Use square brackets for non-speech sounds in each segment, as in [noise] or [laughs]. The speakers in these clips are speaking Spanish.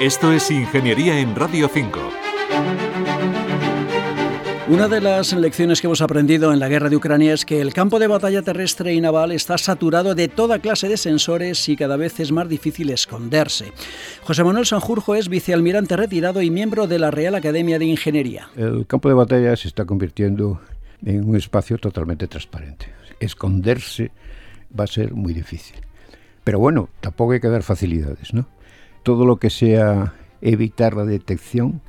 Esto es Ingeniería en Radio 5. Una de las lecciones que hemos aprendido en la guerra de Ucrania es que el campo de batalla terrestre y naval está saturado de toda clase de sensores y cada vez es más difícil esconderse. José Manuel Sanjurjo es vicealmirante retirado y miembro de la Real Academia de Ingeniería. El campo de batalla se está convirtiendo en un espacio totalmente transparente. Esconderse va a ser muy difícil. Pero bueno, tampoco hay que dar facilidades, ¿no? Todo lo que sea evitar la detección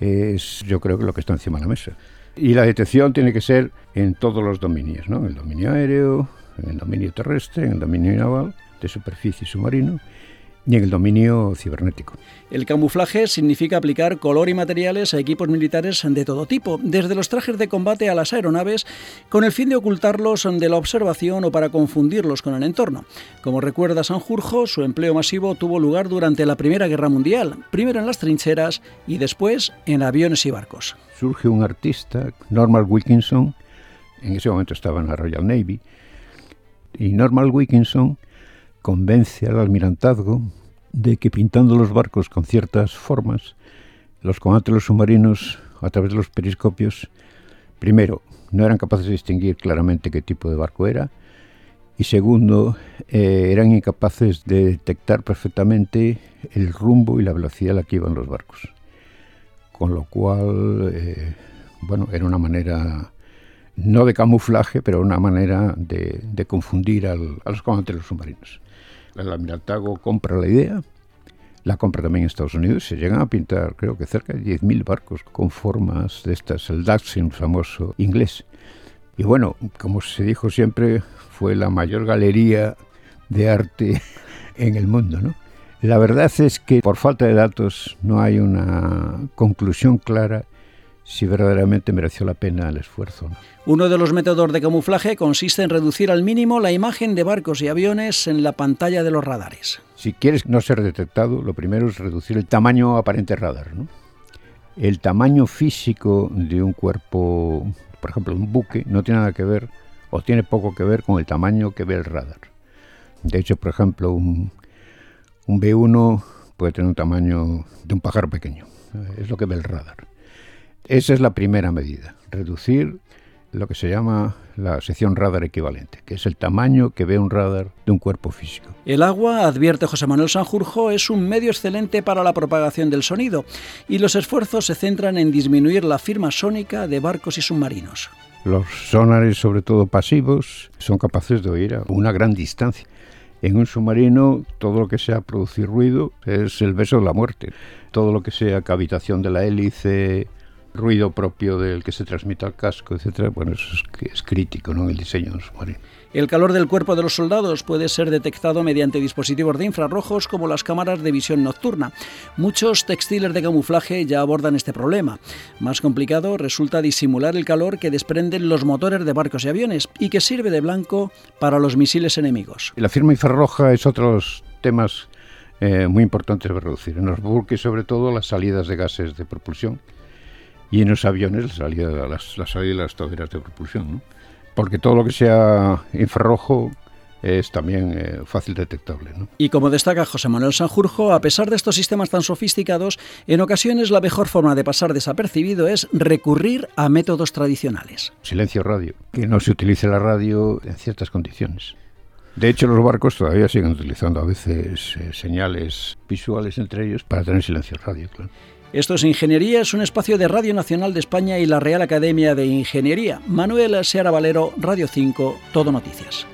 es yo creo que lo que está encima de la mesa. Y la detección tiene que ser en todos los dominios, ¿no? En el dominio aéreo, en el dominio terrestre, en el dominio naval, de superficie y submarino, y en el dominio cibernético. El camuflaje significa aplicar color y materiales a equipos militares de todo tipo, desde los trajes de combate a las aeronaves, con el fin de ocultarlos de la observación o para confundirlos con el entorno. Como recuerda Sanjurjo, su empleo masivo tuvo lugar durante la Primera Guerra Mundial, primero en las trincheras y después en aviones y barcos. Surge un artista, Norman Wilkinson, en ese momento estaba en la Royal Navy, y Norman Wilkinson convence al almirantazgo de que pintando los barcos con ciertas formas, los comandantes de los submarinos, a través de los periscopios, primero, no eran capaces de distinguir claramente qué tipo de barco era, y segundo, eh, eran incapaces de detectar perfectamente el rumbo y la velocidad a la que iban los barcos. Con lo cual, eh, bueno, era una manera, no de camuflaje, pero una manera de, confundir a los comandantes de los submarinos el almirantazgo compra la idea, la compra también en Estados Unidos, se llegan a pintar creo que cerca de 10.000 barcos con formas de estas, el Dachshund famoso inglés. Y bueno, como se dijo siempre, fue la mayor galería de arte [laughs] en el mundo, ¿no? La verdad es que por falta de datos no hay una conclusión clara si verdaderamente mereció la pena el esfuerzo. Uno de los métodos de camuflaje consiste en reducir al mínimo la imagen de barcos y aviones en la pantalla de los radares. Si quieres no ser detectado, lo primero es reducir el tamaño aparente radar. El tamaño físico de un cuerpo, por ejemplo, un buque, no tiene nada que ver o tiene poco que ver con el tamaño que ve el radar. De hecho, por ejemplo, un, un B1 puede tener un tamaño de un pájaro pequeño. Es lo que ve el radar. Esa es la primera medida, reducir lo que se llama la sección radar equivalente, que es el tamaño que ve un radar de un cuerpo físico. El agua, advierte José Manuel Sanjurjo, es un medio excelente para la propagación del sonido y los esfuerzos se centran en disminuir la firma sónica de barcos y submarinos. Los sonares, sobre todo pasivos, son capaces de oír a una gran distancia. En un submarino, todo lo que sea producir ruido es el beso de la muerte. Todo lo que sea cavitación de la hélice, ruido propio del que se transmite al casco, etcétera, bueno, eso es, crítico ¿no? en el diseño de un submarino. El calor del cuerpo de los soldados puede ser detectado mediante dispositivos de infrarrojos como las cámaras de visión nocturna. Muchos textiles de camuflaje ya abordan este problema. Más complicado resulta disimular el calor que desprenden los motores de barcos y aviones y que sirve de blanco para los misiles enemigos. La firma infrarroja es otro de los temas eh, muy importantes de reducir. En los buques, sobre todo, las salidas de gases de propulsión y en los aviones la salida, las, la salida de las toberas de propulsión, porque todo lo que sea infrarrojo es también eh, fácil detectable. Y como destaca José Manuel Sanjurjo, a pesar de estos sistemas tan sofisticados, en ocasiones la mejor forma de pasar desapercibido es recurrir a métodos tradicionales. Silencio radio, que no se utilice la radio en ciertas condiciones. De hecho, los barcos todavía siguen utilizando a veces eh, señales visuales entre ellos para tener silencio radio. Claro. Esto es Ingeniería, es un espacio de Radio Nacional de España y la Real Academia de Ingeniería. Manuel Seara Valero, Radio 5, Todo Noticias.